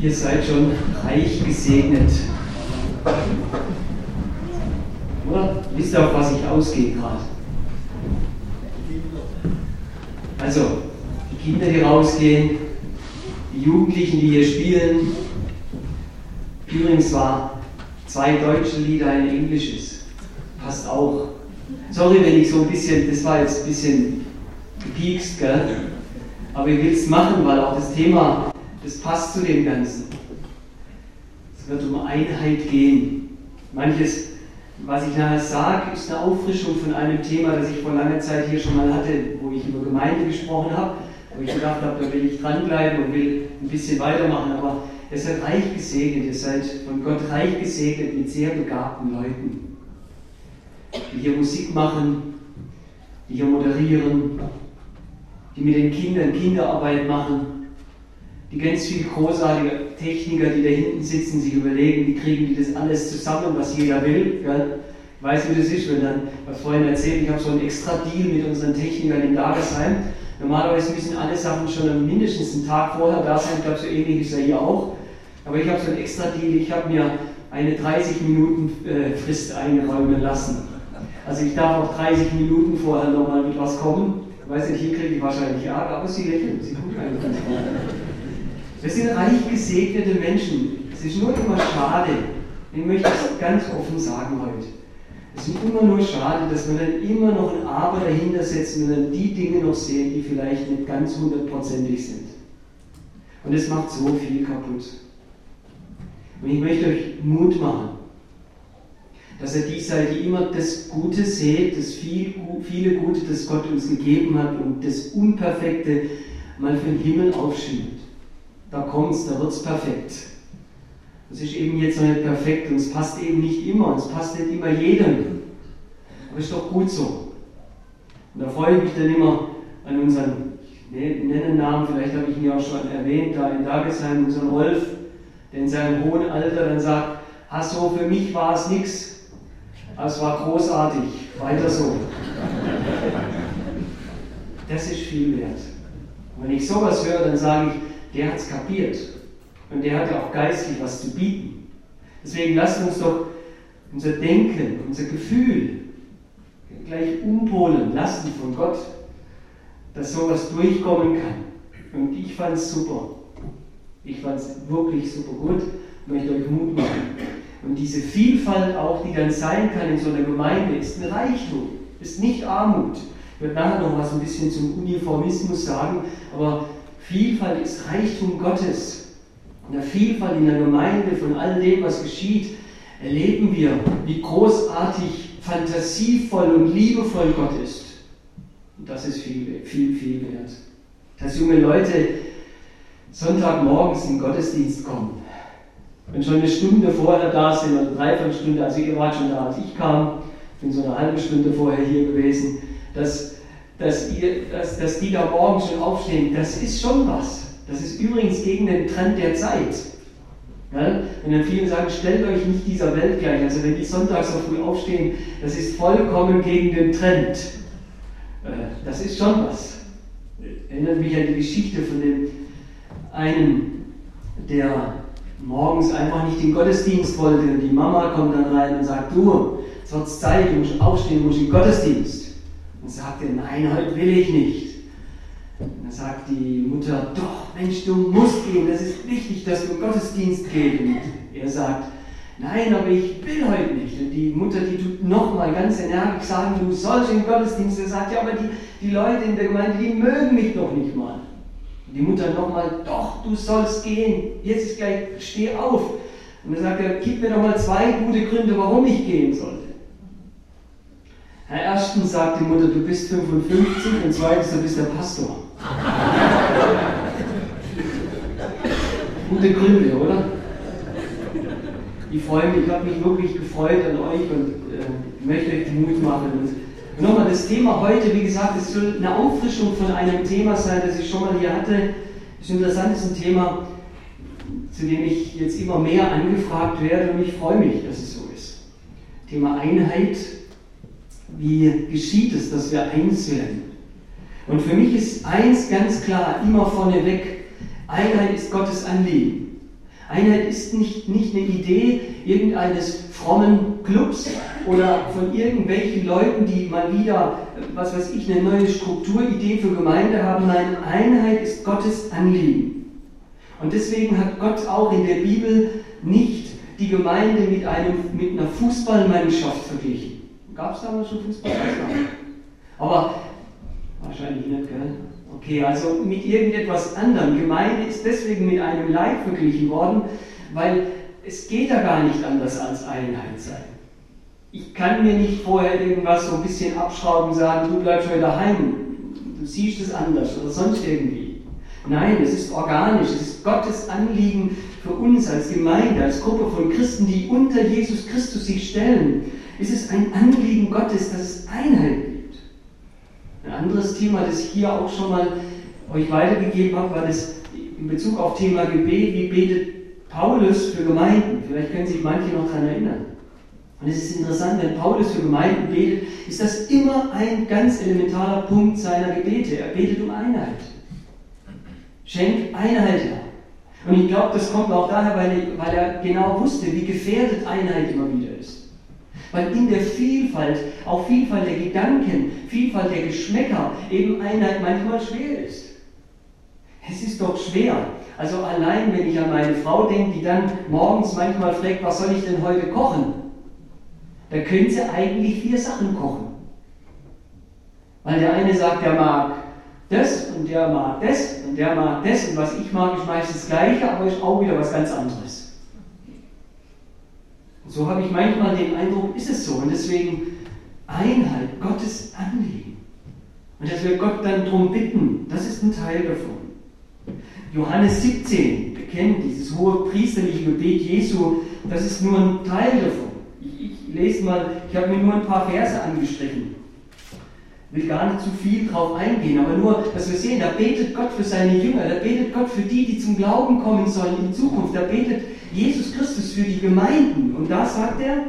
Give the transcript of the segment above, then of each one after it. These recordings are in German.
Ihr seid schon reich gesegnet. Oder? Wisst ihr, auf was ich ausgehe gerade? Also, die Kinder, die rausgehen, die Jugendlichen, die hier spielen. Übrigens war zwei deutsche Lieder, ein englisches. Passt auch. Sorry, wenn ich so ein bisschen, das war jetzt ein bisschen gepiekst, gell? Aber ich will es machen, weil auch das Thema, das passt zu dem Ganzen. Es wird um Einheit gehen. Manches, was ich nachher sage, ist eine Auffrischung von einem Thema, das ich vor langer Zeit hier schon mal hatte, wo ich über Gemeinde gesprochen habe, wo ich gedacht habe, da will ich dranbleiben und will ein bisschen weitermachen. Aber ihr seid reich gesegnet, ihr seid von Gott reich gesegnet mit sehr begabten Leuten, die hier Musik machen, die hier moderieren, die mit den Kindern Kinderarbeit machen, die ganz viele großartige Techniker, die da hinten sitzen, sich überlegen, wie kriegen die das alles zusammen, was jeder will. Gell? Ich weiß, wie das ist, wenn dann, was vorhin erzählt, ich habe so einen extra Deal mit unseren Technikern in Dagesheim. Normalerweise müssen alle Sachen schon mindestens einen Tag vorher da sein. Ich glaube, so ähnlich ist er hier auch. Aber ich habe so einen extra Deal. Ich habe mir eine 30 Minuten äh, Frist einräumen lassen. Also ich darf auch 30 Minuten vorher nochmal mit was kommen. Ich weiß nicht, hier kriege ich wahrscheinlich Ärger, aber sie lächeln, sie gucken gut. Wir sind reich gesegnete Menschen. Es ist nur immer schade, ich möchte es ganz offen sagen heute. Es ist immer nur schade, dass wir dann immer noch ein Aber dahinter setzen und dann die Dinge noch sehen, die vielleicht nicht ganz hundertprozentig sind. Und es macht so viel kaputt. Und ich möchte euch Mut machen dass er die seid, die immer das Gute seht, das viel, viele Gute, das Gott uns gegeben hat und das Unperfekte mal für den Himmel aufschiebt. Da kommt es, da wird es perfekt. Das ist eben jetzt noch nicht perfekt und es passt eben nicht immer es passt nicht immer jedem. Aber ist doch gut so. Und da freue ich mich dann immer an unseren, ich nenne Namen, vielleicht habe ich ihn ja auch schon erwähnt, da in Dagesheim, unseren Rolf, der in seinem hohen Alter dann sagt, Hasso, für mich war es nichts, es war großartig. Weiter so. Das ist viel wert. Und wenn ich sowas höre, dann sage ich, der hat es kapiert. Und der hat ja auch geistlich was zu bieten. Deswegen lasst uns doch unser Denken, unser Gefühl gleich umpolen lassen von Gott, dass sowas durchkommen kann. Und ich fand es super. Ich fand es wirklich super gut. Ich möchte euch Mut machen. Und diese Vielfalt auch, die dann sein kann in so einer Gemeinde, ist ein Reichtum, ist nicht Armut. Ich werde nachher noch was ein bisschen zum Uniformismus sagen, aber Vielfalt ist Reichtum Gottes. In der Vielfalt in der Gemeinde von all dem, was geschieht, erleben wir, wie großartig, fantasievoll und liebevoll Gott ist. Und das ist viel, viel, viel wert. Dass junge Leute Sonntagmorgens in den Gottesdienst kommen, wenn schon eine Stunde vorher da sind, oder dreiviertel Stunde, also ihr wart schon da, als ich kam, bin so eine halbe Stunde vorher hier gewesen, dass, dass, ihr, dass, dass die da morgen schon aufstehen, das ist schon was. Das ist übrigens gegen den Trend der Zeit. Ja? Wenn dann viele sagen, stellt euch nicht dieser Welt gleich, also wenn die sonntags so früh aufstehen, das ist vollkommen gegen den Trend. Äh, das ist schon was. Erinnert mich an die Geschichte von dem einen, der morgens einfach nicht den Gottesdienst wollte und die Mama kommt dann rein und sagt, du, es wird Zeit, du musst aufstehen, du musst in den Gottesdienst. Und sagt er, nein, heute will ich nicht. Und dann sagt die Mutter, doch, Mensch, du musst gehen, das ist wichtig, dass du Gottesdienst gehst. Und er sagt, nein, aber ich will heute nicht. Und die Mutter, die tut nochmal ganz energisch sagen, du sollst in den Gottesdienst. Er sagt, ja, aber die, die Leute in der Gemeinde, die mögen mich doch nicht mal. Und die Mutter nochmal, doch, du sollst gehen, jetzt ist gleich, steh auf. Und dann sagt er, gib mir doch mal zwei gute Gründe, warum ich gehen sollte. Herr erstens sagt die Mutter, du bist 55 und zweitens, du bist der Pastor. gute Gründe, oder? Ich freue mich, ich habe mich wirklich gefreut an euch und äh, möchte euch Mut machen. Und nochmal, das Thema heute, wie gesagt, es soll eine Auffrischung von einem Thema sein, das ich schon mal hier hatte. Das ist interessant, ist ein Thema, zu dem ich jetzt immer mehr angefragt werde und ich freue mich, dass es so ist. Thema Einheit. Wie geschieht es, dass wir eins werden? Und für mich ist eins ganz klar, immer vorneweg, Einheit ist Gottes Anliegen. Einheit ist nicht, nicht eine Idee irgendeines frommen Clubs oder von irgendwelchen Leuten, die mal wieder, was weiß ich, eine neue Strukturidee für Gemeinde haben. Nein, Einheit ist Gottes Anliegen. Und deswegen hat Gott auch in der Bibel nicht die Gemeinde mit, einem, mit einer Fußballmannschaft verglichen. Gab es damals schon Fußball? Aber wahrscheinlich nicht, gell? Okay, also mit irgendetwas anderem. Gemeinde ist deswegen mit einem Leib verglichen worden, weil es geht ja gar nicht anders als Einheit sein. Ich kann mir nicht vorher irgendwas so ein bisschen abschrauben und sagen, du bleibst heute daheim, du siehst es anders oder sonst irgendwie. Nein, es ist organisch, es ist Gottes Anliegen für uns als Gemeinde, als Gruppe von Christen, die unter Jesus Christus sich stellen. Es ist ein Anliegen Gottes, dass es Einheit gibt. Ein anderes Thema, das ich hier auch schon mal euch weitergegeben habe, war das in Bezug auf Thema Gebet, wie betet Paulus für Gemeinden. Vielleicht können sich manche noch daran erinnern. Und es ist interessant, wenn Paulus für Gemeinden betet, ist das immer ein ganz elementarer Punkt seiner Gebete. Er betet um Einheit. Schenkt Einheit her. Und ich glaube, das kommt auch daher, er, weil er genau wusste, wie gefährdet Einheit immer wieder ist. Weil in der Vielfalt, auch Vielfalt der Gedanken, Vielfalt der Geschmäcker, eben Einheit manchmal schwer ist. Es ist doch schwer. Also allein, wenn ich an meine Frau denke, die dann morgens manchmal fragt, was soll ich denn heute kochen? Da können sie eigentlich vier Sachen kochen. Weil der eine sagt, er mag das und der mag das und der mag das und was ich mag, ist meistens das Gleiche, aber ist auch wieder was ganz anderes. So habe ich manchmal den Eindruck, ist es so. Und deswegen Einheit, Gottes Anliegen. Und dass wir Gott dann darum bitten, das ist ein Teil davon. Johannes 17, bekennt dieses hohe priesterliche Gebet Jesu, das ist nur ein Teil davon. Ich, ich lese mal, ich habe mir nur ein paar Verse angestrichen will gar nicht zu viel drauf eingehen, aber nur, dass wir sehen, da betet Gott für seine Jünger, da betet Gott für die, die zum Glauben kommen sollen in Zukunft, da betet Jesus Christus für die Gemeinden. Und da sagt er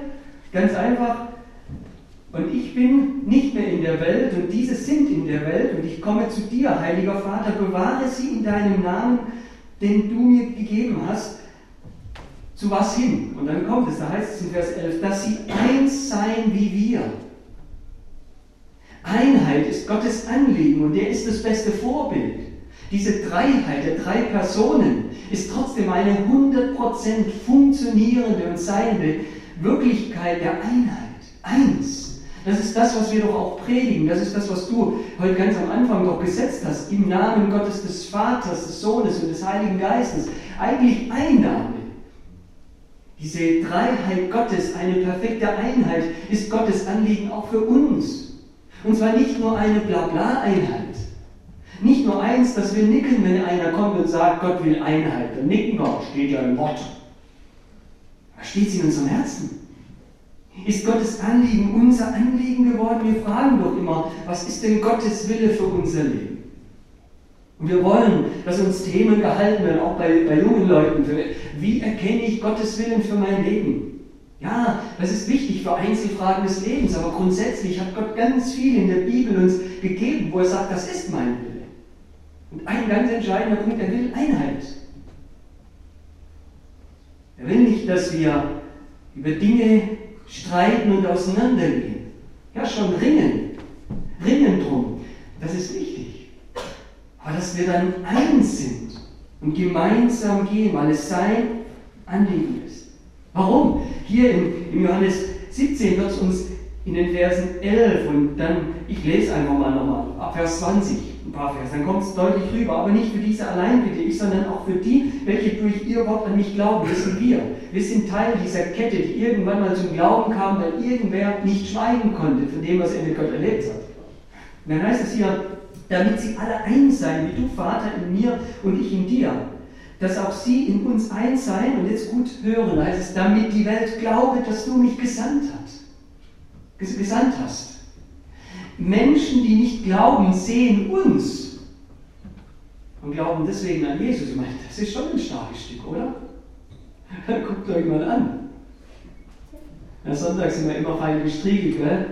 ganz einfach, und ich bin nicht mehr in der Welt und diese sind in der Welt und ich komme zu dir, heiliger Vater, bewahre sie in deinem Namen, den du mir gegeben hast, zu was hin? Und dann kommt es, da heißt es in Vers 11, dass sie eins seien wie wir Einheit ist Gottes Anliegen und er ist das beste Vorbild. Diese Dreiheit der drei Personen ist trotzdem eine 100% funktionierende und seiende Wirklichkeit der Einheit. Eins. Das ist das, was wir doch auch predigen. Das ist das, was du heute ganz am Anfang doch gesetzt hast. Im Namen Gottes des Vaters, des Sohnes und des Heiligen Geistes. Eigentlich ein Name. Diese Dreiheit Gottes, eine perfekte Einheit, ist Gottes Anliegen auch für uns. Und zwar nicht nur eine Blabla-Einheit. Nicht nur eins, dass wir nicken, wenn einer kommt und sagt, Gott will Einheit. Dann nicken wir, steht ja im Wort. Was steht es in unserem Herzen? Ist Gottes Anliegen unser Anliegen geworden? Wir fragen doch immer, was ist denn Gottes Wille für unser Leben? Und wir wollen, dass uns Themen gehalten werden, auch bei, bei jungen Leuten. Wie erkenne ich Gottes Willen für mein Leben? Ja, das ist wichtig für Einzelfragen des Lebens, aber grundsätzlich hat Gott ganz viel in der Bibel uns gegeben, wo er sagt, das ist mein Wille. Und ein ganz entscheidender Punkt, er will Einheit. Er will nicht, dass wir über Dinge streiten und auseinandergehen. Ja, schon ringen. Ringen drum. Das ist wichtig. Aber dass wir dann eins sind und gemeinsam gehen, weil es sein Anliegen ist. Warum? Hier in Johannes 17 wird es uns in den Versen 11 und dann, ich lese einfach mal nochmal, ab Vers 20, ein paar Vers, dann kommt es deutlich rüber, aber nicht für diese allein bitte ich, sondern auch für die, welche durch ihr Wort an mich glauben, das sind wir. Wir sind Teil dieser Kette, die irgendwann mal zum Glauben kam, weil irgendwer nicht schweigen konnte von dem, was er mit Gott erlebt hat. Und dann heißt es hier, damit sie alle eins seien, wie du Vater in mir und ich in dir dass auch sie in uns eins seien und jetzt gut hören, heißt es, damit die Welt glaube, dass du mich gesandt hast. Gesandt hast. Menschen, die nicht glauben, sehen uns und glauben deswegen an Jesus. Ich meine, das ist schon ein starkes Stück, oder? Guckt euch mal an. Am Sonntag sind wir immer fein gestriegelt, gell?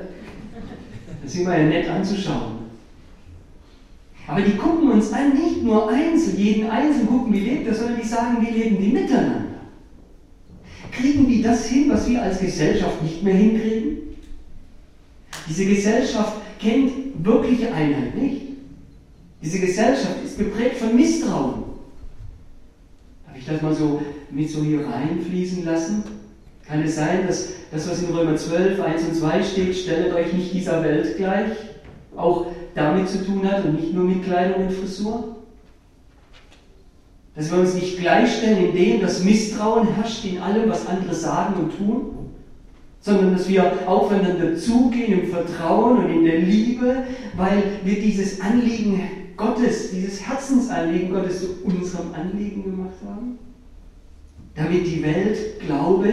Das ist immer ja nett anzuschauen. Aber die gucken uns an, nicht nur einzeln, jeden Einzelnen gucken, wie lebt er, sondern die sagen, wie leben die miteinander. Kriegen die das hin, was wir als Gesellschaft nicht mehr hinkriegen? Diese Gesellschaft kennt wirkliche Einheit nicht. Diese Gesellschaft ist geprägt von Misstrauen. Darf ich das mal so mit so hier reinfließen lassen? Kann es sein, dass das, was in Römer 12, 1 und 2 steht, stellt euch nicht dieser Welt gleich, auch damit zu tun hat und nicht nur mit Kleidung und Frisur? Dass wir uns nicht gleichstellen in dem, dass Misstrauen herrscht in allem, was andere sagen und tun, sondern dass wir aufeinander zugehen im Vertrauen und in der Liebe, weil wir dieses Anliegen Gottes, dieses Herzensanliegen Gottes zu unserem Anliegen gemacht haben? Damit die Welt glaube,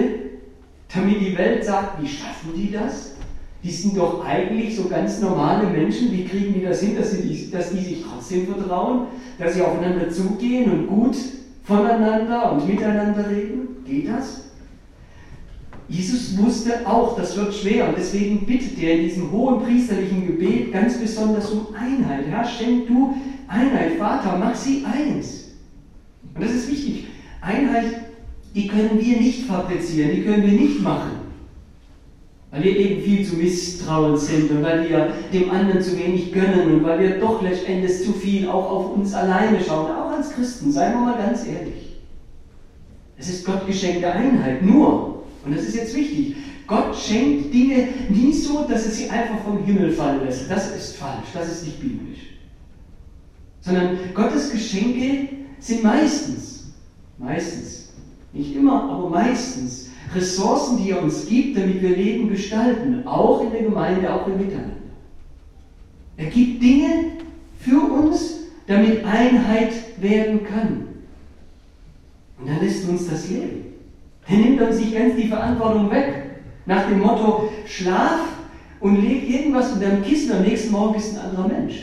damit die Welt sagt, wie schaffen die das? Die sind doch eigentlich so ganz normale Menschen, wie kriegen die das hin, dass, sie, dass die sich trotzdem vertrauen, dass sie aufeinander zugehen und gut voneinander und miteinander reden? Geht das? Jesus wusste auch, das wird schwer und deswegen bittet er in diesem hohen priesterlichen Gebet ganz besonders um Einheit. Herr, schenk du Einheit, Vater, mach sie eins. Und das ist wichtig. Einheit, die können wir nicht fabrizieren, die können wir nicht machen. Weil wir eben viel zu misstrauend sind und weil wir dem anderen zu wenig gönnen und weil wir doch letztendlich zu viel auch auf uns alleine schauen, auch als Christen, seien wir mal ganz ehrlich. Es ist Gott geschenkte Einheit, nur und das ist jetzt wichtig. Gott schenkt Dinge nie so, dass er sie einfach vom Himmel fallen lässt. Das ist falsch, das ist nicht biblisch. Sondern Gottes Geschenke sind meistens, meistens, nicht immer, aber meistens Ressourcen, die er uns gibt, damit wir Leben gestalten, auch in der Gemeinde, auch im Miteinander. Er gibt Dinge für uns, damit Einheit werden kann. Und dann lässt uns das Leben. Er nimmt uns nicht ganz die Verantwortung weg. Nach dem Motto, schlaf und leg irgendwas in deinem Kissen, am nächsten Morgen bist du ein anderer Mensch.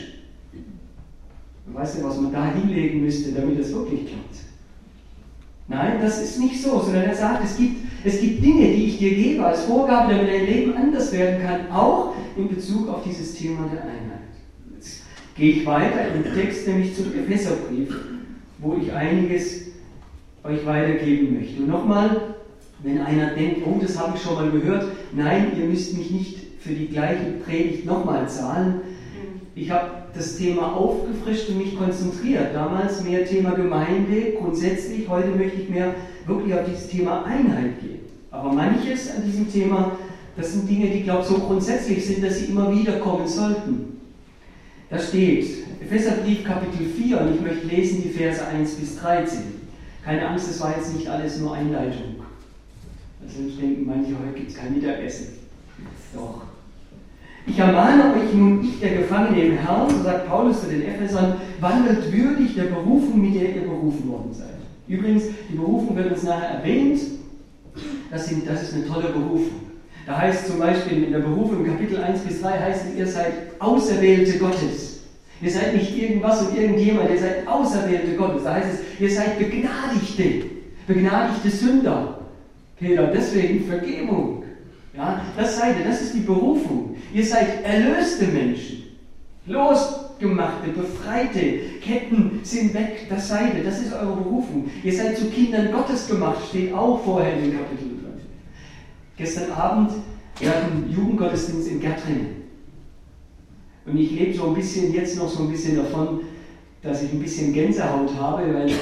Du weißt ja, was man da hinlegen müsste, damit das wirklich klappt. Nein, das ist nicht so, sondern er sagt, es gibt, es gibt Dinge, die ich dir gebe als Vorgabe, damit dein Leben anders werden kann, auch in Bezug auf dieses Thema der Einheit. Jetzt gehe ich weiter im Text, nämlich zum Epheserbrief, wo ich einiges euch weitergeben möchte. Und nochmal, wenn einer denkt, oh, das habe ich schon mal gehört, nein, ihr müsst mich nicht für die gleiche Predigt nochmal zahlen. Ich habe das Thema aufgefrischt und mich konzentriert. Damals mehr Thema Gemeinde, grundsätzlich. Heute möchte ich mehr wirklich auf dieses Thema Einheit gehen. Aber manches an diesem Thema, das sind Dinge, die, ich glaube so grundsätzlich sind, dass sie immer wieder kommen sollten. Da steht, Epheserbrief Kapitel 4, und ich möchte lesen die Verse 1 bis 13. Keine Angst, das war jetzt nicht alles nur Einleitung. Also denken manche, heute gibt es kein Mittagessen. Doch. Ich ermahne euch nun, ich, der Gefangene im Herrn, so sagt Paulus zu den Ephesern, wandelt würdig der Berufung, mit der ihr berufen worden seid. Übrigens, die Berufung wird uns nachher erwähnt. Das, sind, das ist eine tolle Berufung. Da heißt zum Beispiel in der Berufung im Kapitel 1 bis 3 heißt es, ihr seid Auserwählte Gottes. Ihr seid nicht irgendwas und irgendjemand, ihr seid Auserwählte Gottes. Da heißt es, ihr seid Begnadigte, begnadigte Sünder. Peter, deswegen Vergebung. Ja, das seid ihr, das ist die Berufung. Ihr seid erlöste Menschen, losgemachte, befreite, Ketten sind weg, das seid ihr, das ist eure Berufung. Ihr seid zu Kindern Gottes gemacht, steht auch vorher in dem Kapitel 5. Gestern Abend, wir hatten Jugendgottesdienst in Gärtringen. Und ich lebe so ein bisschen jetzt noch so ein bisschen davon, dass ich ein bisschen Gänsehaut habe, weil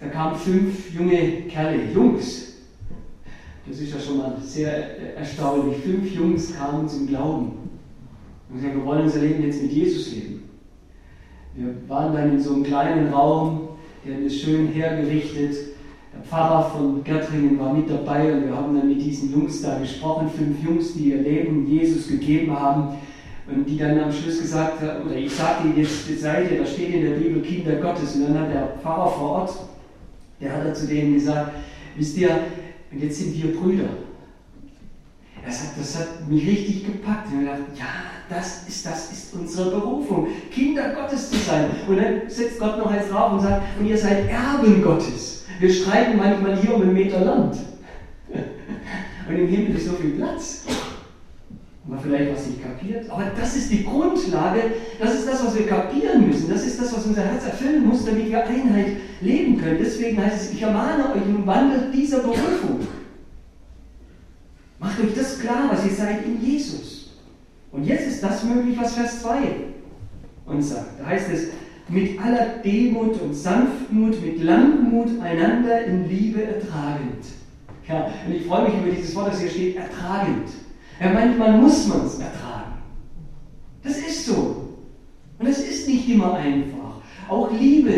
da kamen fünf junge Kerle, Jungs. Das ist ja schon mal sehr erstaunlich. Fünf Jungs kamen zum Glauben und gesagt, wir wollen unser Leben jetzt mit Jesus leben. Wir waren dann in so einem kleinen Raum, der es schön hergerichtet. Der Pfarrer von Gärtringen war mit dabei und wir haben dann mit diesen Jungs da gesprochen, fünf Jungs, die ihr Leben Jesus gegeben haben und die dann am Schluss gesagt haben, oder ich sage Ihnen jetzt, seid ihr, da steht in der Bibel Kinder Gottes. Und dann hat der Pfarrer vor Ort, der hat zu denen gesagt, wisst ihr, und jetzt sind wir Brüder. Das hat, das hat mich richtig gepackt. Und ich dachte, ja, das ist, das ist unsere Berufung, Kinder Gottes zu sein. Und dann setzt Gott noch eins drauf und sagt, und ihr seid Erben Gottes. Wir streiten manchmal hier um einen Meter Land. Und im Himmel ist so viel Platz man vielleicht was nicht kapiert. Aber das ist die Grundlage, das ist das, was wir kapieren müssen, das ist das, was unser Herz erfüllen muss, damit wir Einheit leben können. Deswegen heißt es, ich ermahne euch und wandelt dieser Berufung. Macht euch das klar, was ihr seid in Jesus. Und jetzt ist das möglich, was Vers 2 uns sagt. Da heißt es, mit aller Demut und Sanftmut, mit Langmut einander in Liebe ertragend. Ja, und ich freue mich über dieses Wort, das hier steht, ertragend. Ja, manchmal muss man es ertragen. Das ist so. Und das ist nicht immer einfach. Auch Liebe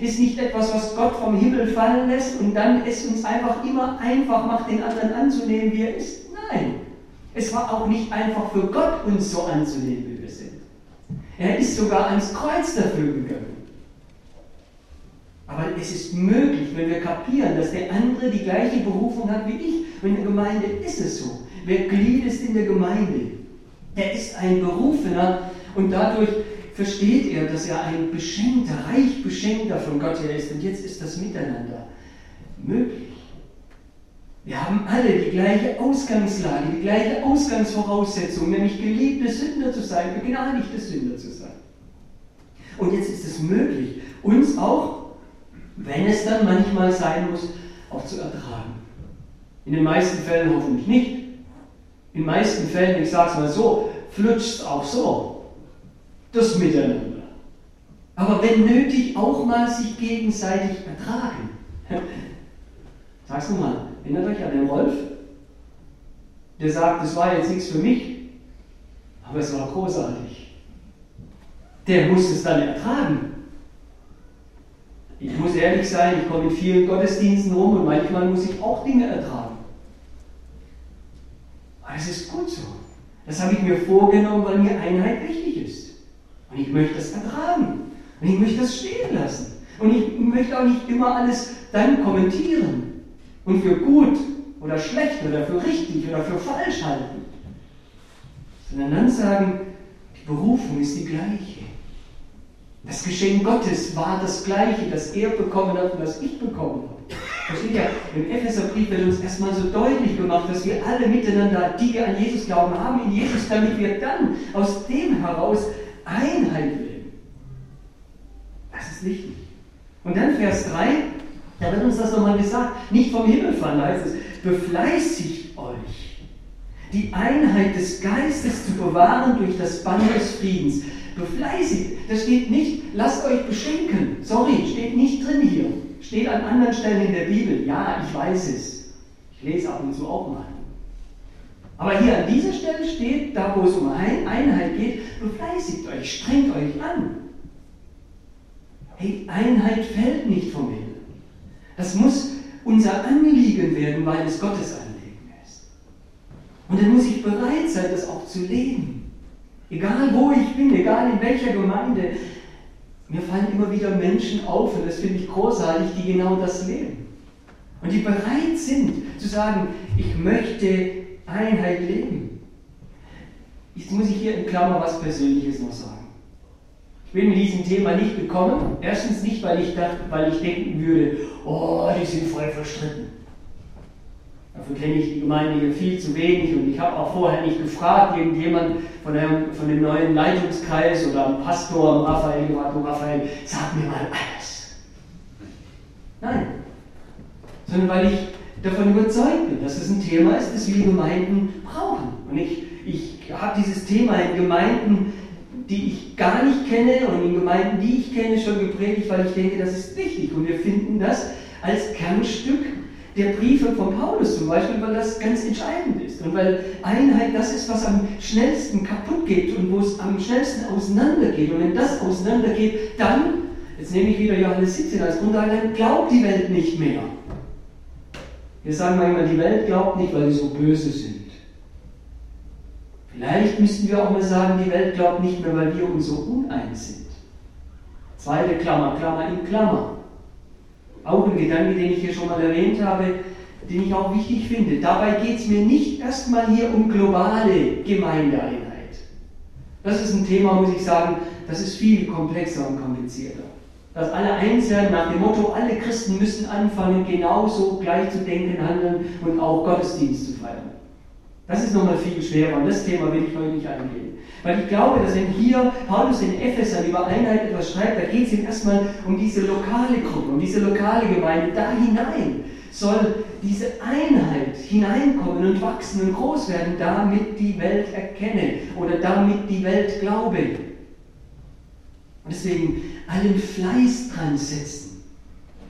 ist nicht etwas, was Gott vom Himmel fallen lässt und dann es uns einfach immer einfach macht, den anderen anzunehmen, wie er ist. Nein. Es war auch nicht einfach für Gott, uns so anzunehmen, wie wir sind. Er ist sogar ans Kreuz dafür gegangen. Aber es ist möglich, wenn wir kapieren, dass der andere die gleiche Berufung hat wie ich. Und in der Gemeinde ist es so. Wer Glied ist in der Gemeinde, der ist ein Berufener und dadurch versteht er, dass er ein Beschenkter, reich Beschenkter von Gott her ist. Und jetzt ist das Miteinander möglich. Wir haben alle die gleiche Ausgangslage, die gleiche Ausgangsvoraussetzung, nämlich geliebte Sünder zu sein, begnadigte Sünder zu sein. Und jetzt ist es möglich, uns auch wenn es dann manchmal sein muss, auch zu ertragen. In den meisten Fällen hoffentlich nicht. In den meisten Fällen, ich sage es mal so, flutscht es auch so. Das Miteinander. Aber wenn nötig, auch mal sich gegenseitig ertragen. Sag's mal, erinnert euch an den Rolf? Der sagt, das war jetzt nichts für mich, aber es war großartig. Der muss es dann ertragen. Ich muss ehrlich sein, ich komme in vielen Gottesdiensten rum und manchmal muss ich auch Dinge ertragen. Aber es ist gut so. Das habe ich mir vorgenommen, weil mir Einheit wichtig ist. Und ich möchte das ertragen. Und ich möchte das stehen lassen. Und ich möchte auch nicht immer alles dann kommentieren und für gut oder schlecht oder für richtig oder für falsch halten. Sondern dann sagen, die Berufung ist die gleiche. Das Geschenk Gottes war das gleiche, das er bekommen hat und das ich bekommen habe. Versteht ihr? Im Epheserbrief wird uns erstmal so deutlich gemacht, dass wir alle miteinander, die wir an Jesus glauben, haben in Jesus, damit wir dann aus dem heraus Einheit leben. Das ist wichtig. Und dann Vers 3, da wird uns das nochmal gesagt, nicht vom Himmel fallen, heißt es, befleißigt euch, die Einheit des Geistes zu bewahren durch das Band des Friedens befleißigt. Da steht nicht, lasst euch beschenken. Sorry, steht nicht drin hier. Steht an anderen Stellen in der Bibel. Ja, ich weiß es. Ich lese ab und zu auch mal. Aber hier an dieser Stelle steht, da wo es um Einheit geht, befleißigt euch, strengt euch an. Hey, Einheit fällt nicht vom Himmel. Das muss unser Anliegen werden, weil es Gottes Anliegen ist. Und dann muss ich bereit sein, das auch zu leben. Egal wo ich bin, egal in welcher Gemeinde, mir fallen immer wieder Menschen auf, und das finde ich großartig, die genau das leben. Und die bereit sind zu sagen, ich möchte Einheit leben. Jetzt muss ich hier in Klammer was Persönliches noch sagen. Ich bin mit diesem Thema nicht gekommen. Erstens nicht, weil ich, dachte, weil ich denken würde, oh, die sind voll verstritten. Dafür kenne ich die Gemeinde hier viel zu wenig und ich habe auch vorher nicht gefragt, irgendjemand von, dem, von dem neuen Leitungskreis oder am Pastor, am Raphael, gefragt, Raphael, sag mir mal alles. Nein, sondern weil ich davon überzeugt bin, dass es ein Thema ist, das wir Gemeinden brauchen. Und ich, ich habe dieses Thema in Gemeinden, die ich gar nicht kenne und in Gemeinden, die ich kenne, schon gepredigt, weil ich denke, das ist wichtig. Und wir finden das als Kernstück der Briefe von Paulus zum Beispiel, weil das ganz entscheidend ist und weil Einheit das ist, was am schnellsten kaputt geht und wo es am schnellsten auseinandergeht. Und wenn das auseinandergeht, dann, jetzt nehme ich wieder Johannes 17 als Grundlage, dann glaubt die Welt nicht mehr. Wir sagen manchmal, die Welt glaubt nicht, weil sie so böse sind. Vielleicht müssten wir auch mal sagen, die Welt glaubt nicht mehr, weil wir uns so uneins sind. Zweite Klammer, Klammer in Klammer. Auch ein Gedanke, den ich hier schon mal erwähnt habe, den ich auch wichtig finde. Dabei geht es mir nicht erstmal hier um globale Gemeindeeinheit. Das ist ein Thema, muss ich sagen, das ist viel komplexer und komplizierter. Dass alle einzeln nach dem Motto, alle Christen müssen anfangen, genauso gleich zu denken, handeln und auch Gottesdienst zu feiern. Das ist nochmal viel schwerer und das Thema will ich heute nicht eingehen. Weil ich glaube, dass wenn hier Paulus in Ephesern über Einheit etwas schreibt, da geht es ihm erstmal um diese lokale Gruppe, um diese lokale Gemeinde. Da hinein soll diese Einheit hineinkommen und wachsen und groß werden, damit die Welt erkenne oder damit die Welt glaube. Und deswegen allen Fleiß dran setzen,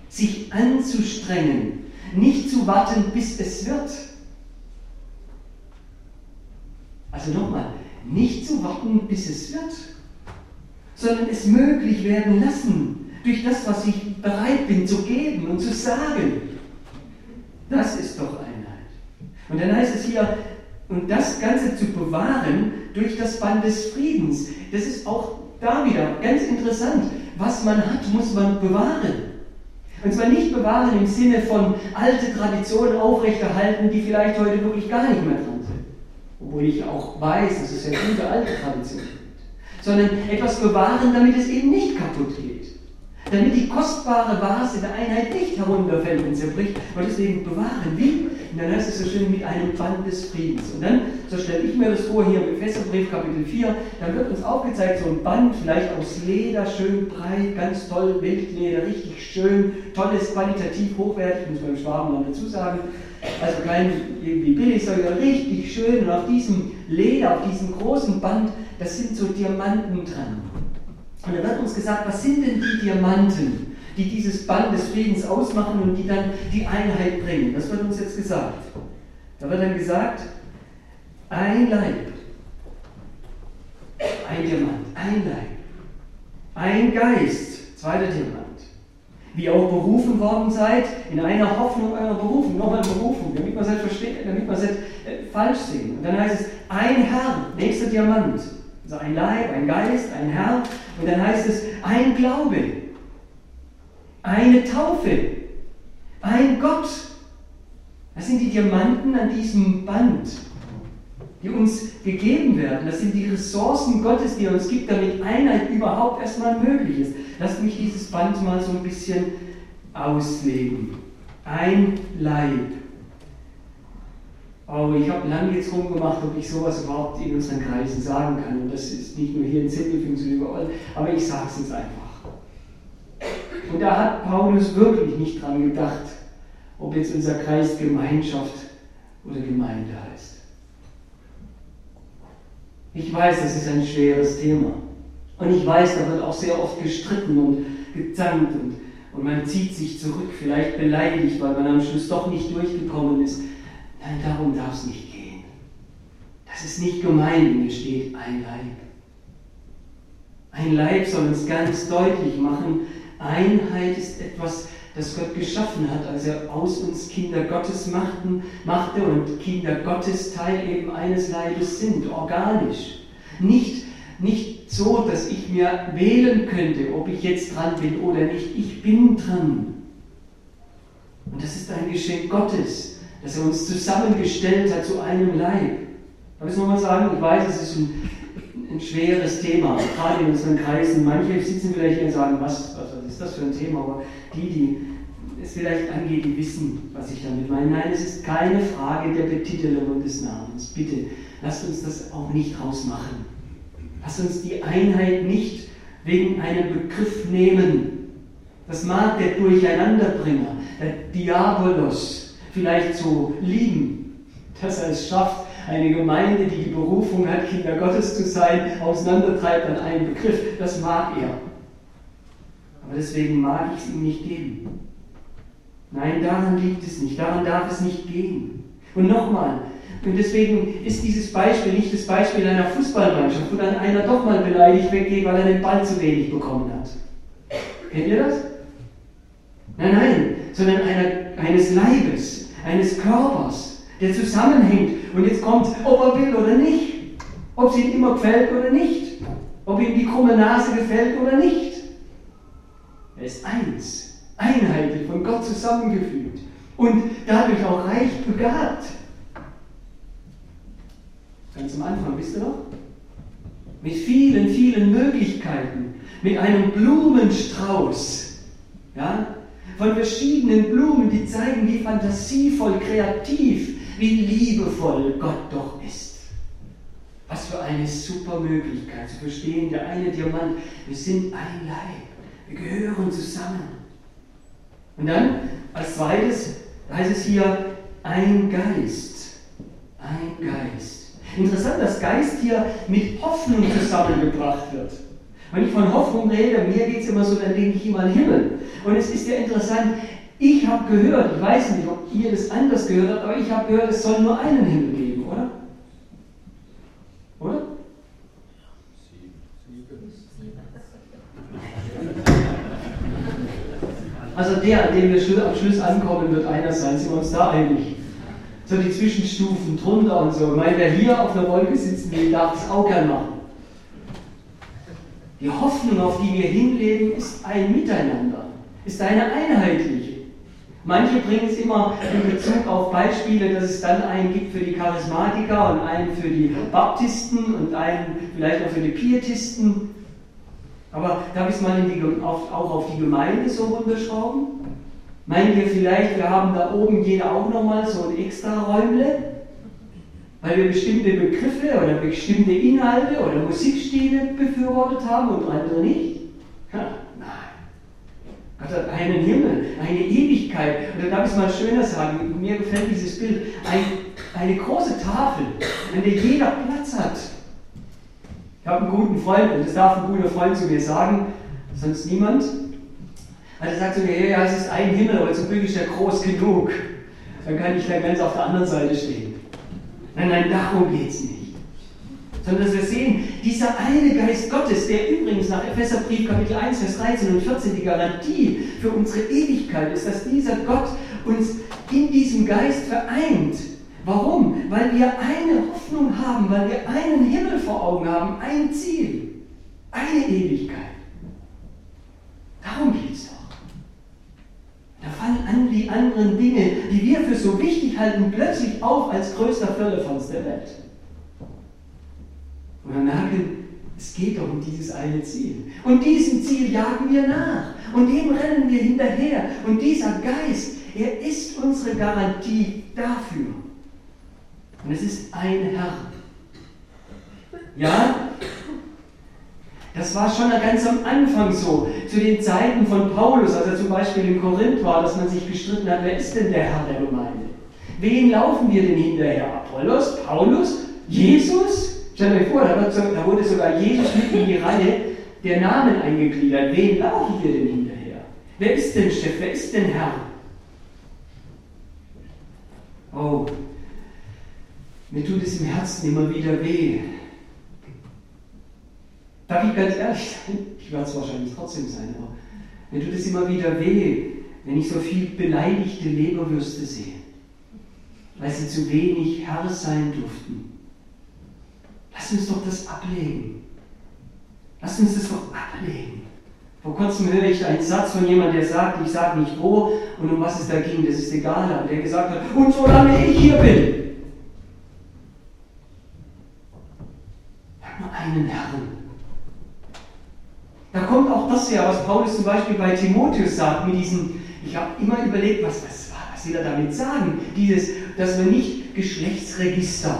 sich anzustrengen, nicht zu warten, bis es wird. Also nochmal, nicht zu warten, bis es wird, sondern es möglich werden lassen durch das, was ich bereit bin zu geben und zu sagen. Das ist doch Einheit. Und dann heißt es hier, und das Ganze zu bewahren durch das Band des Friedens. Das ist auch da wieder ganz interessant. Was man hat, muss man bewahren. Und zwar nicht bewahren im Sinne von alte Traditionen aufrechterhalten, die vielleicht heute wirklich gar nicht mehr dran sind. Obwohl ich auch weiß, dass es ja gute alte Traditionen gibt. Sondern etwas bewahren, damit es eben nicht kaputt geht damit die kostbare Vase der Einheit nicht herunterfällt und zerbricht und deswegen bewahren. Wie? Und dann heißt es so schön mit einem Band des Friedens. Und dann, so stelle ich mir das vor, hier im Epheserbrief Kapitel 4, dann wird uns aufgezeigt, so ein Band, vielleicht aus Leder, schön breit, ganz toll, Wildleder, richtig schön, tolles, qualitativ hochwertig, muss man im Schwabenland dazu sagen. Also kein irgendwie billig, sondern richtig schön. Und auf diesem Leder, auf diesem großen Band, das sind so Diamanten dran. Und da wird uns gesagt, was sind denn die Diamanten, die dieses Band des Friedens ausmachen und die dann die Einheit bringen? Das wird uns jetzt gesagt. Da wird dann gesagt, ein Leib, ein Diamant, ein Leib, ein Geist, zweiter Diamant. Wie auch berufen worden seid, in einer Hoffnung eurer Berufung, nochmal Berufung, damit man es damit man es äh, falsch sehen. Und dann heißt es, ein Herr, nächster Diamant, also ein Leib, ein Geist, ein Herr. Und dann heißt es ein Glaube, eine Taufe, ein Gott. Das sind die Diamanten an diesem Band, die uns gegeben werden. Das sind die Ressourcen Gottes, die er uns gibt, damit Einheit überhaupt erstmal möglich ist. Lasst mich dieses Band mal so ein bisschen auslegen. Ein Leib. Aber ich habe lange jetzt rumgemacht, ob ich sowas überhaupt in unseren Kreisen sagen kann. Und das ist nicht nur hier in Sindelfingen, sondern überall. Aber ich sage es jetzt einfach. Und da hat Paulus wirklich nicht dran gedacht, ob jetzt unser Kreis Gemeinschaft oder Gemeinde heißt. Ich weiß, das ist ein schweres Thema. Und ich weiß, da wird auch sehr oft gestritten und gezankt und, und man zieht sich zurück, vielleicht beleidigt, weil man am Schluss doch nicht durchgekommen ist. Nein, darum darf es nicht gehen. Das ist nicht gemein, hier steht ein Leib. Ein Leib soll uns ganz deutlich machen, Einheit ist etwas, das Gott geschaffen hat, als er aus uns Kinder Gottes machten, machte und Kinder Gottes Teil eben eines Leibes sind, organisch. Nicht, nicht so, dass ich mir wählen könnte, ob ich jetzt dran bin oder nicht. Ich bin dran. Und das ist ein Geschenk Gottes dass er uns zusammengestellt hat zu einem Leib. Darf ich es nochmal sagen? Ich weiß, es ist ein, ein, schweres Thema, gerade in unseren Kreisen. Manche sitzen vielleicht hier und sagen, was, was, was ist das für ein Thema? Aber die, die es vielleicht angeht, die wissen, was ich damit meine. Nein, es ist keine Frage der Betitelung und des Namens. Bitte, lasst uns das auch nicht rausmachen. Lasst uns die Einheit nicht wegen einem Begriff nehmen. Das mag der Durcheinanderbringer, der Diabolos, vielleicht so lieben, dass er es schafft, eine Gemeinde, die die Berufung hat, Kinder Gottes zu sein, auseinandertreibt an einen Begriff. Das mag er. Aber deswegen mag ich es ihm nicht geben. Nein, daran liegt es nicht. Daran darf es nicht gehen. Und nochmal, und deswegen ist dieses Beispiel nicht das Beispiel einer Fußballmannschaft, wo dann einer doch mal beleidigt weggeht, weil er den Ball zu wenig bekommen hat. Kennt ihr das? Nein, nein, sondern einer, eines Leibes, eines Körpers, der zusammenhängt. Und jetzt kommt, ob er will oder nicht. Ob es ihm immer gefällt oder nicht. Ob ihm die krumme Nase gefällt oder nicht. Er ist eins, einheitlich, von Gott zusammengefügt und dadurch auch reich begabt. Ganz am Anfang, wisst ihr noch? Mit vielen, vielen Möglichkeiten, mit einem Blumenstrauß, ja, von verschiedenen Blumen, die zeigen, wie fantasievoll, kreativ wie liebevoll Gott doch ist. Was für eine super Möglichkeit zu verstehen, der eine Diamant, wir sind ein Leib, wir gehören zusammen. Und dann als zweites heißt es hier ein Geist, ein Geist. Interessant, dass Geist hier mit Hoffnung zusammengebracht wird. Wenn ich von Hoffnung rede, mir geht es immer so, dann denke ich immer an Himmel. Und es ist ja interessant, ich habe gehört, ich weiß nicht, ob ihr das anders gehört habt, aber ich habe gehört, es soll nur einen Himmel geben, oder? Oder? Also der, an dem wir am Schluss ankommen, wird einer sein, sind wir uns da einig. So die Zwischenstufen drunter und so. Ich meine, wer hier auf einer Wolke sitzen will, darf das auch gern machen. Die Hoffnung, auf die wir hinleben, ist ein Miteinander, ist eine einheitliche. Manche bringen es immer in Bezug auf Beispiele, dass es dann einen gibt für die Charismatiker und einen für die Baptisten und einen vielleicht auch für die Pietisten. Aber darf ich es mal die, auf, auch auf die Gemeinde so runterschrauben? Meinen wir vielleicht, wir haben da oben jeder auch nochmal so ein extra Räumle, weil wir bestimmte Begriffe oder bestimmte Inhalte oder Musikstile befürwortet haben und andere nicht? Ja, nein. Gott hat einen Himmel, eine Ewigkeit. Oder darf ich es mal schöner sagen? Mir gefällt dieses Bild. Ein, eine große Tafel, an der jeder Platz hat. Ich habe einen guten Freund und das darf ein guter Freund zu mir sagen, sonst niemand. Also er sagt zu mir, ja, es ist ein Himmel, aber zum Glück ist der groß genug. Dann kann ich dann ganz auf der anderen Seite stehen. Nein, nein, darum geht es nicht. Sondern dass wir sehen, dieser eine Geist Gottes, der übrigens nach Epheserbrief Kapitel 1, Vers 13 und 14 die Garantie für unsere Ewigkeit ist, dass dieser Gott uns in diesem Geist vereint. Warum? Weil wir eine Hoffnung haben, weil wir einen Himmel vor Augen haben, ein Ziel, eine Ewigkeit. Darum geht es doch. Da fallen an die anderen Dinge, die wir für so wichtig halten, plötzlich auf als größter Firlefanz der Welt. Und wir merken, es geht doch um dieses eine Ziel. Und diesem Ziel jagen wir nach. Und dem rennen wir hinterher. Und dieser Geist, er ist unsere Garantie dafür. Und es ist ein Herr. Ja, das war schon ganz am Anfang so, zu den Zeiten von Paulus, als er zum Beispiel in Korinth war, dass man sich gestritten hat, wer ist denn der Herr der Gemeinde? Wen laufen wir denn hinterher? Apollos, Paulus, Jesus? Stellt euch vor, da wurde sogar Jesus mit in die Reihe der Namen eingegliedert. Wen laufen wir denn hinterher? Wer ist denn Chef? Wer ist denn Herr? Oh, mir tut es im Herzen immer wieder weh, Darf ich ganz ehrlich sein? Ich werde es wahrscheinlich trotzdem sein, aber mir tut es immer wieder weh, wenn ich so viel beleidigte Leberwürste sehe, weil sie zu wenig Herr sein durften. Lass uns doch das ablegen. Lass uns das doch ablegen. Vor kurzem höre ich einen Satz von jemandem, der sagt, ich sage nicht wo und um was es da ging, das ist egal, aber der gesagt hat, und solange ich hier bin, ich habe nur einen Herrn. Da kommt auch das her, was Paulus zum Beispiel bei Timotheus sagt, mit diesem, ich habe immer überlegt, was, was, was will er damit sagen? Dieses, dass wir nicht Geschlechtsregister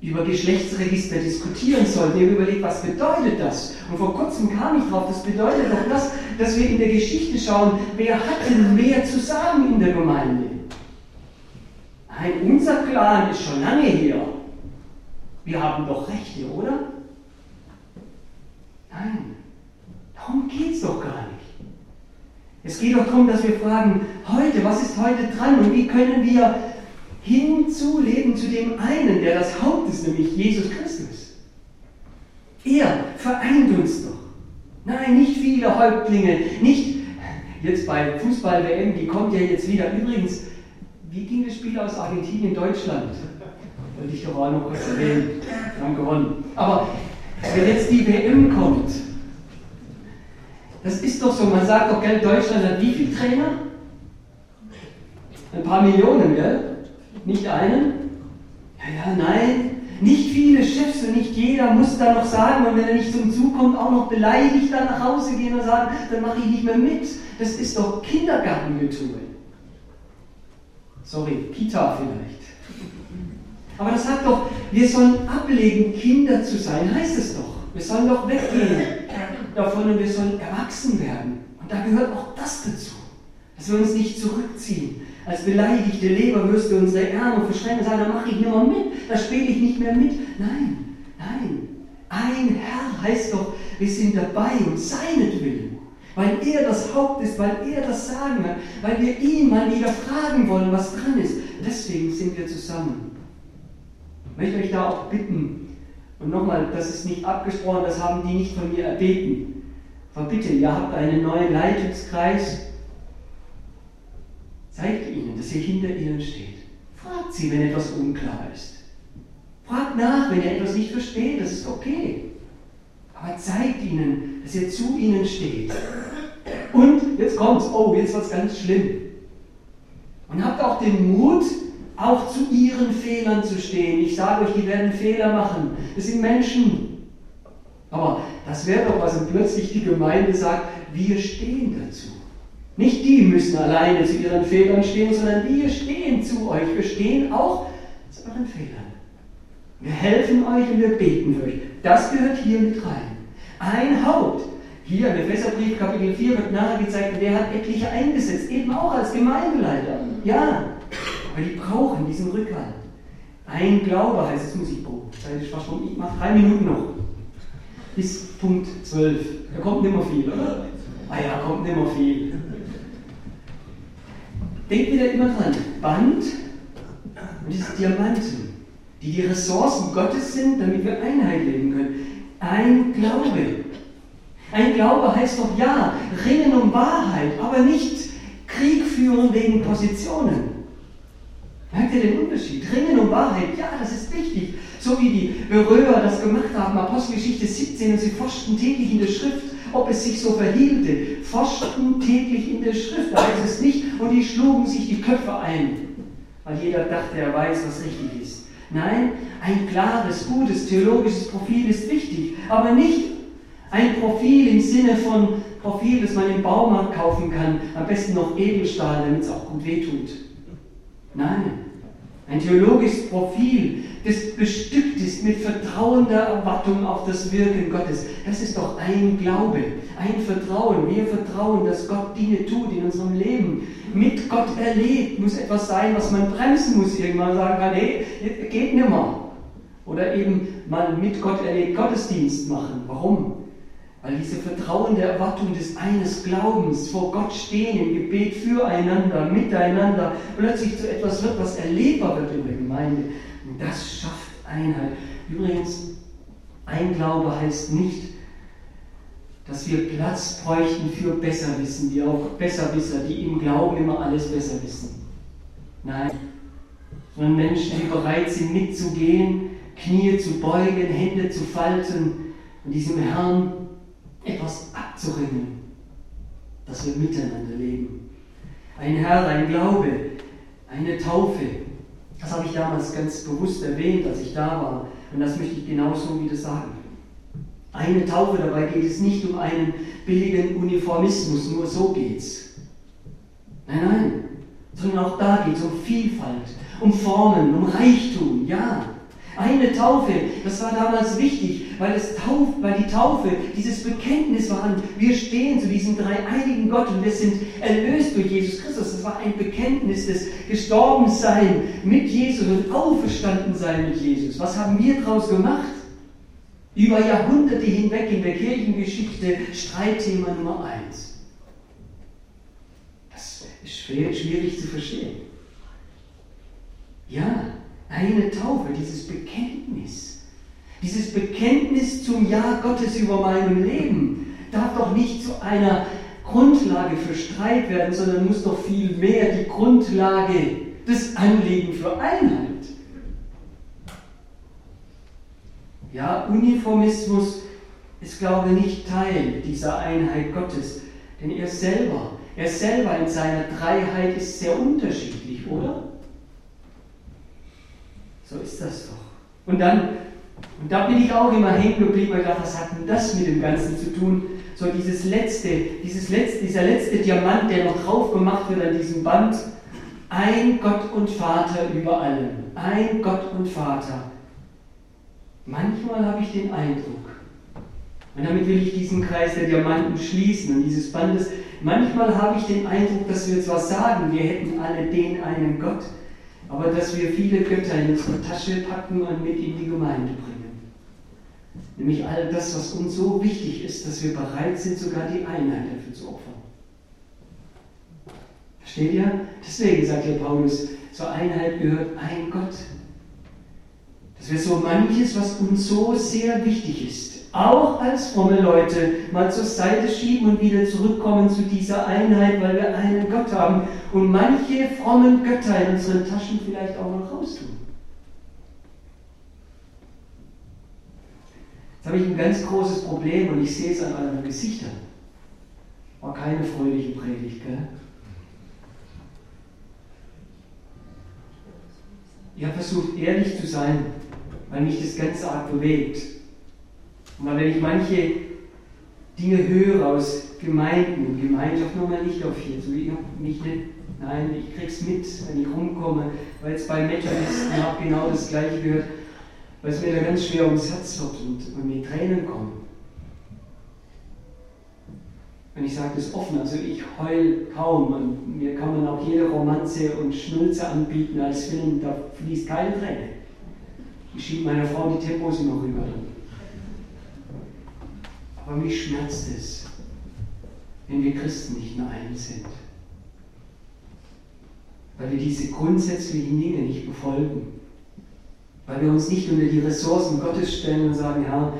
über Geschlechtsregister diskutieren sollten. Ich habe überlegt, was bedeutet das? Und vor kurzem kam ich drauf, das bedeutet doch das, dass wir in der Geschichte schauen, wer hat denn mehr zu sagen in der Gemeinde? Nein, unser Clan ist schon lange hier. Wir haben doch Rechte, oder? Nein, darum geht es doch gar nicht. Es geht doch darum, dass wir fragen, heute, was ist heute dran und wie können wir hinzuleben zu dem einen, der das Haupt ist, nämlich Jesus Christus. Er vereint uns doch. Nein, nicht viele Häuptlinge, nicht jetzt bei Fußball-WM, die kommt ja jetzt wieder. Übrigens, wie ging das Spiel aus Argentinien, Deutschland? Wollte ich doch auch noch kurz erwähnen. Wir haben gewonnen. Aber wenn jetzt die WM kommt, das ist doch so, man sagt doch, gell, Deutschland hat wie viele Trainer? Ein paar Millionen, gell? Nicht einen? Ja, ja, nein. Nicht viele Chefs und nicht jeder muss da noch sagen, und wenn er nicht zum Zug kommt, auch noch beleidigt dann nach Hause gehen und sagen, dann mache ich nicht mehr mit. Das ist doch Kindergartengetue. Sorry, Kita vielleicht. Aber das sagt doch, wir sollen ablegen, Kinder zu sein, heißt es doch. Wir sollen doch weggehen davon und wir sollen erwachsen werden. Und da gehört auch das dazu, dass wir uns nicht zurückziehen. Als beleidigte Leberwürste unsere Ärmel verschränken und sagen, da mache ich nicht mehr mit, da spiele ich nicht mehr mit. Nein, nein. Ein Herr heißt doch, wir sind dabei um seinetwillen. Weil er das Haupt ist, weil er das Sagen hat, weil wir ihn mal wieder fragen wollen, was dran ist. Deswegen sind wir zusammen. Ich möchte euch da auch bitten, und nochmal, das ist nicht abgesprochen, das haben die nicht von mir erbeten. Aber bitte, ihr habt einen neuen Leitungskreis. Zeigt ihnen, dass ihr hinter ihnen steht. Fragt sie, wenn etwas unklar ist. Fragt nach, wenn ihr etwas nicht versteht, das ist okay. Aber zeigt ihnen, dass ihr zu ihnen steht. Und jetzt kommt's, oh, jetzt wird's ganz schlimm. Und habt auch den Mut, auch zu ihren Fehlern zu stehen. Ich sage euch, die werden Fehler machen. Das sind Menschen. Aber das wäre doch was, wenn plötzlich die Gemeinde sagt, wir stehen dazu. Nicht die müssen alleine zu ihren Fehlern stehen, sondern wir stehen zu euch. Wir stehen auch zu euren Fehlern. Wir helfen euch und wir beten für euch. Das gehört hier mit rein. Ein Haupt. Hier im Epheserbrief Kapitel 4 wird nachher gezeigt, der hat etliche eingesetzt, eben auch als Gemeindeleiter. Ja, aber die brauchen diesen Rückhalt. Ein Glaube heißt es, muss ich brauchen. Ich mache drei Minuten noch. Bis Punkt 12. Da kommt nicht mehr viel, oder? Ah ja, kommt nicht mehr viel. Denkt wieder immer dran. Band und dieses Diamanten, die die Ressourcen Gottes sind, damit wir Einheit leben können. Ein Glaube. Ein Glaube heißt doch ja, ringen um Wahrheit, aber nicht Krieg führen wegen Positionen. Merkt ihr den Unterschied? Ringen um Wahrheit, ja, das ist wichtig. So wie die Beröer das gemacht haben, Apostelgeschichte 17, und sie forschten täglich in der Schrift, ob es sich so verhielte. Forschten täglich in der Schrift, da heißt es nicht, und die schlugen sich die Köpfe ein, weil jeder dachte, er weiß, was richtig ist. Nein, ein klares, gutes, theologisches Profil ist wichtig, aber nicht ein Profil im Sinne von Profil, das man im Baumarkt kaufen kann, am besten noch Edelstahl, damit es auch gut wehtut. Nein, ein theologisches Profil, das bestückt ist mit vertrauender Erwartung auf das Wirken Gottes. Das ist doch ein Glaube, ein Vertrauen. Wir vertrauen, dass Gott Dinge tut in unserem Leben. Mit Gott erlebt muss etwas sein, was man bremsen muss, irgendwann sagen kann, hey, geht nimmer. Oder eben mal mit Gott erlebt Gottesdienst machen. Warum? Weil diese vertrauende Erwartung des eines Glaubens vor Gott stehen im Gebet füreinander, miteinander, plötzlich zu etwas wird, was erlebbar wird in der Gemeinde. Und das schafft Einheit. Übrigens, ein Glaube heißt nicht, dass wir Platz bräuchten für Besserwissen, die auch Besserwisser, die im Glauben immer alles besser wissen. Nein, sondern Menschen, die bereit sind mitzugehen, Knie zu beugen, Hände zu falten und diesem Herrn etwas abzuringen, dass wir miteinander leben. Ein Herr, ein Glaube, eine Taufe. Das habe ich damals ganz bewusst erwähnt, als ich da war. Und das möchte ich genauso wieder sagen. Eine Taufe, dabei geht es nicht um einen billigen Uniformismus, nur so geht's. Nein, nein, sondern auch da geht es um Vielfalt, um Formen, um Reichtum, ja. Eine Taufe, das war damals wichtig, weil, es Tauf, weil die Taufe dieses Bekenntnis war, wir stehen zu diesem dreieinigen Gott und wir sind erlöst durch Jesus Christus. Das war ein Bekenntnis des Gestorbensein mit Jesus und Auferstandensein mit Jesus. Was haben wir daraus gemacht? Über Jahrhunderte hinweg in der Kirchengeschichte Streitthema Nummer eins. Das ist schwierig zu verstehen. Ja, eine Taufe, dieses Bekenntnis. Dieses Bekenntnis zum Ja Gottes über meinem Leben darf doch nicht zu einer Grundlage für Streit werden, sondern muss doch viel mehr die Grundlage des Anliegen für Einheit. Ja, Uniformismus ist, glaube ich, nicht Teil dieser Einheit Gottes, denn er selber, er selber in seiner Dreiheit ist sehr unterschiedlich, oder? So ist das doch. Und dann, und da bin ich auch immer hängen geblieben und gedacht, was hat denn das mit dem Ganzen zu tun? So dieses letzte, dieses letzte, dieser letzte Diamant, der noch drauf gemacht wird an diesem Band, ein Gott und Vater über allem. Ein Gott und Vater. Manchmal habe ich den Eindruck, und damit will ich diesen Kreis der Diamanten schließen und dieses Bandes, manchmal habe ich den Eindruck, dass wir zwar sagen, wir hätten alle den einen Gott, aber dass wir viele Götter in unsere Tasche packen und mit in die Gemeinde bringen. Nämlich all das, was uns so wichtig ist, dass wir bereit sind, sogar die Einheit dafür zu opfern. Versteht ihr? Deswegen sagt ja Paulus, zur Einheit gehört ein Gott. Dass wir so manches, was uns so sehr wichtig ist, auch als fromme Leute mal zur Seite schieben und wieder zurückkommen zu dieser Einheit, weil wir einen Gott haben und manche frommen Götter in unseren Taschen vielleicht auch noch raustun. Jetzt habe ich ein ganz großes Problem und ich sehe es an euren Gesichtern. War keine fröhliche Predigt, gell? Ich habe versucht, ehrlich zu sein, weil mich das Ganze arg bewegt. Und wenn ich manche Dinge höre aus Gemeinden und Gemeinschaft, nochmal nicht auf hier, so ich mich nicht, nein, ich krieg's mit, wenn ich rumkomme, weil es bei Methodisten habe genau das Gleiche gehört, weil es mir da ganz schwer ums Herz wird und, und mir Tränen kommen. Und ich sage das offen, also ich heul kaum und mir kann man auch jede Romanze und Schnulze anbieten als Film, da fließt keine Träne. Ich schiebe meiner Frau die Tempos immer rüber. Aber mich schmerzt es, wenn wir Christen nicht mehr eins sind. Weil wir diese grundsätzlichen Dinge nicht befolgen. Weil wir uns nicht unter die Ressourcen Gottes stellen und sagen, Herr,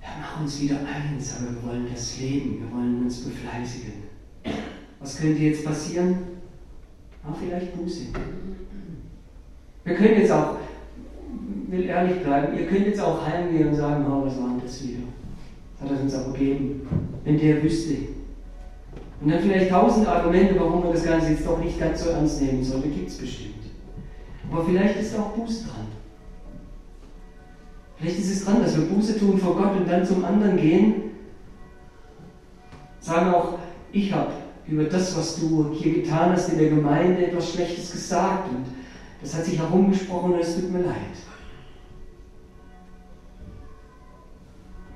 Herr, mach uns wieder eins, aber wir wollen das Leben, wir wollen uns befleißigen. Was könnte jetzt passieren? Ah, vielleicht Buße. Wir können jetzt auch, will ehrlich bleiben, ihr könnt jetzt auch heimgehen und sagen, oh, was war denn das wieder? Hat er uns aber gegeben, wenn der wüsste. Und dann vielleicht tausend Argumente, warum man das Ganze jetzt doch nicht ganz so ernst nehmen sollte, gibt es bestimmt. Aber vielleicht ist auch Buße dran. Vielleicht ist es dran, dass wir Buße tun vor Gott und dann zum anderen gehen. Sagen auch, ich habe über das, was du hier getan hast in der Gemeinde, etwas Schlechtes gesagt und das hat sich herumgesprochen und es tut mir leid.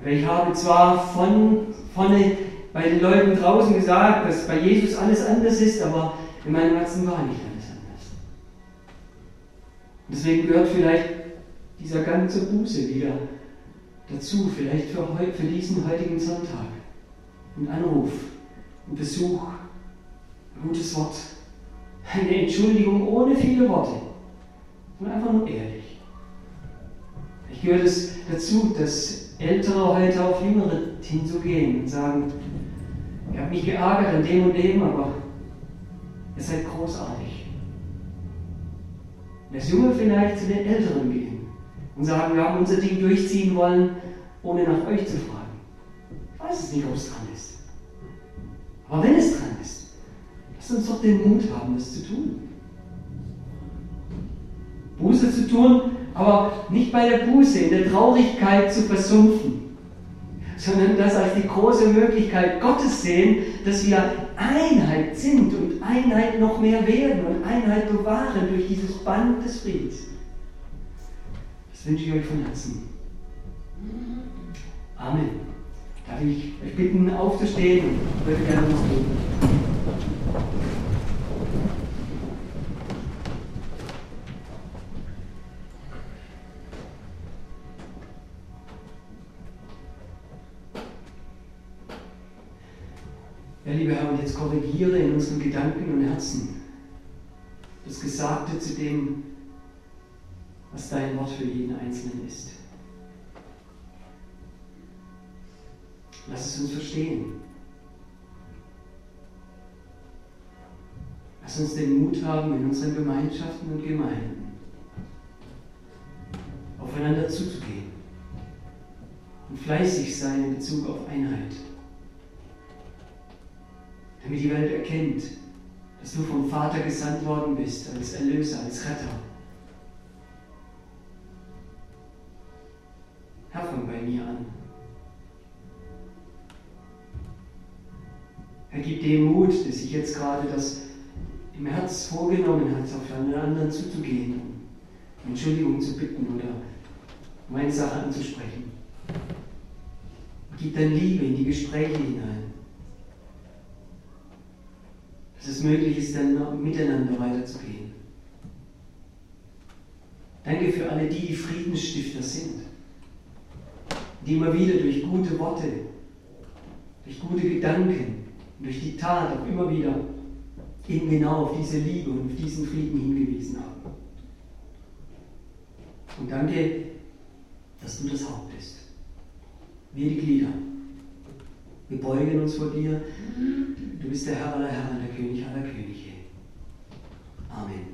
Ich habe zwar von vorne bei den Leuten draußen gesagt, dass bei Jesus alles anders ist, aber in meinem Herzen war nicht alles anders. Deswegen gehört vielleicht dieser ganze Buße wieder dazu, vielleicht für, für diesen heutigen Sonntag. Ein Anruf, ein Besuch, ein gutes Wort, eine Entschuldigung ohne viele Worte und einfach nur ehrlich. Ich gehört es dazu, dass Ältere heute auf Jüngere hinzugehen und sagen, ihr habt mich geärgert an dem und dem, aber ihr seid großartig. Und das Junge vielleicht zu den Älteren gehen und sagen, wir haben unser Ding durchziehen wollen, ohne nach euch zu fragen. Ich weiß es nicht, ob es dran ist. Aber wenn es dran ist, lasst uns doch den Mut haben, das zu tun. Buße zu tun, aber nicht bei der Buße, in der Traurigkeit zu versumpfen, sondern das als die große Möglichkeit Gottes sehen, dass wir Einheit sind und Einheit noch mehr werden und Einheit bewahren durch dieses Band des Friedens. Das wünsche ich euch von Herzen. Amen. Darf ich euch bitten, aufzustehen und würde gerne noch beten. Lieber Herr, und jetzt korrigiere in unseren Gedanken und Herzen das Gesagte zu dem, was dein Wort für jeden Einzelnen ist. Lass es uns verstehen. Lass uns den Mut haben, in unseren Gemeinschaften und Gemeinden aufeinander zuzugehen und fleißig sein in Bezug auf Einheit damit die Welt erkennt, dass du vom Vater gesandt worden bist als Erlöser, als Retter. Herr, fang bei mir an. Herr, gib dem Mut, dass ich jetzt gerade das im Herz vorgenommen hat, auf einen anderen zuzugehen, um Entschuldigung zu bitten oder um eine Sache anzusprechen. Gib dann Liebe in die Gespräche hinein. Dass es möglich ist, dann miteinander weiterzugehen. Danke für alle die, die Friedensstifter sind, die immer wieder durch gute Worte, durch gute Gedanken, durch die Tat auch immer wieder eben genau auf diese Liebe und auf diesen Frieden hingewiesen haben. Und danke, dass du das Haupt bist. Wir die Glieder. Wir beugen uns vor dir. Du bist der Herr aller Herren, der König aller Könige. Amen.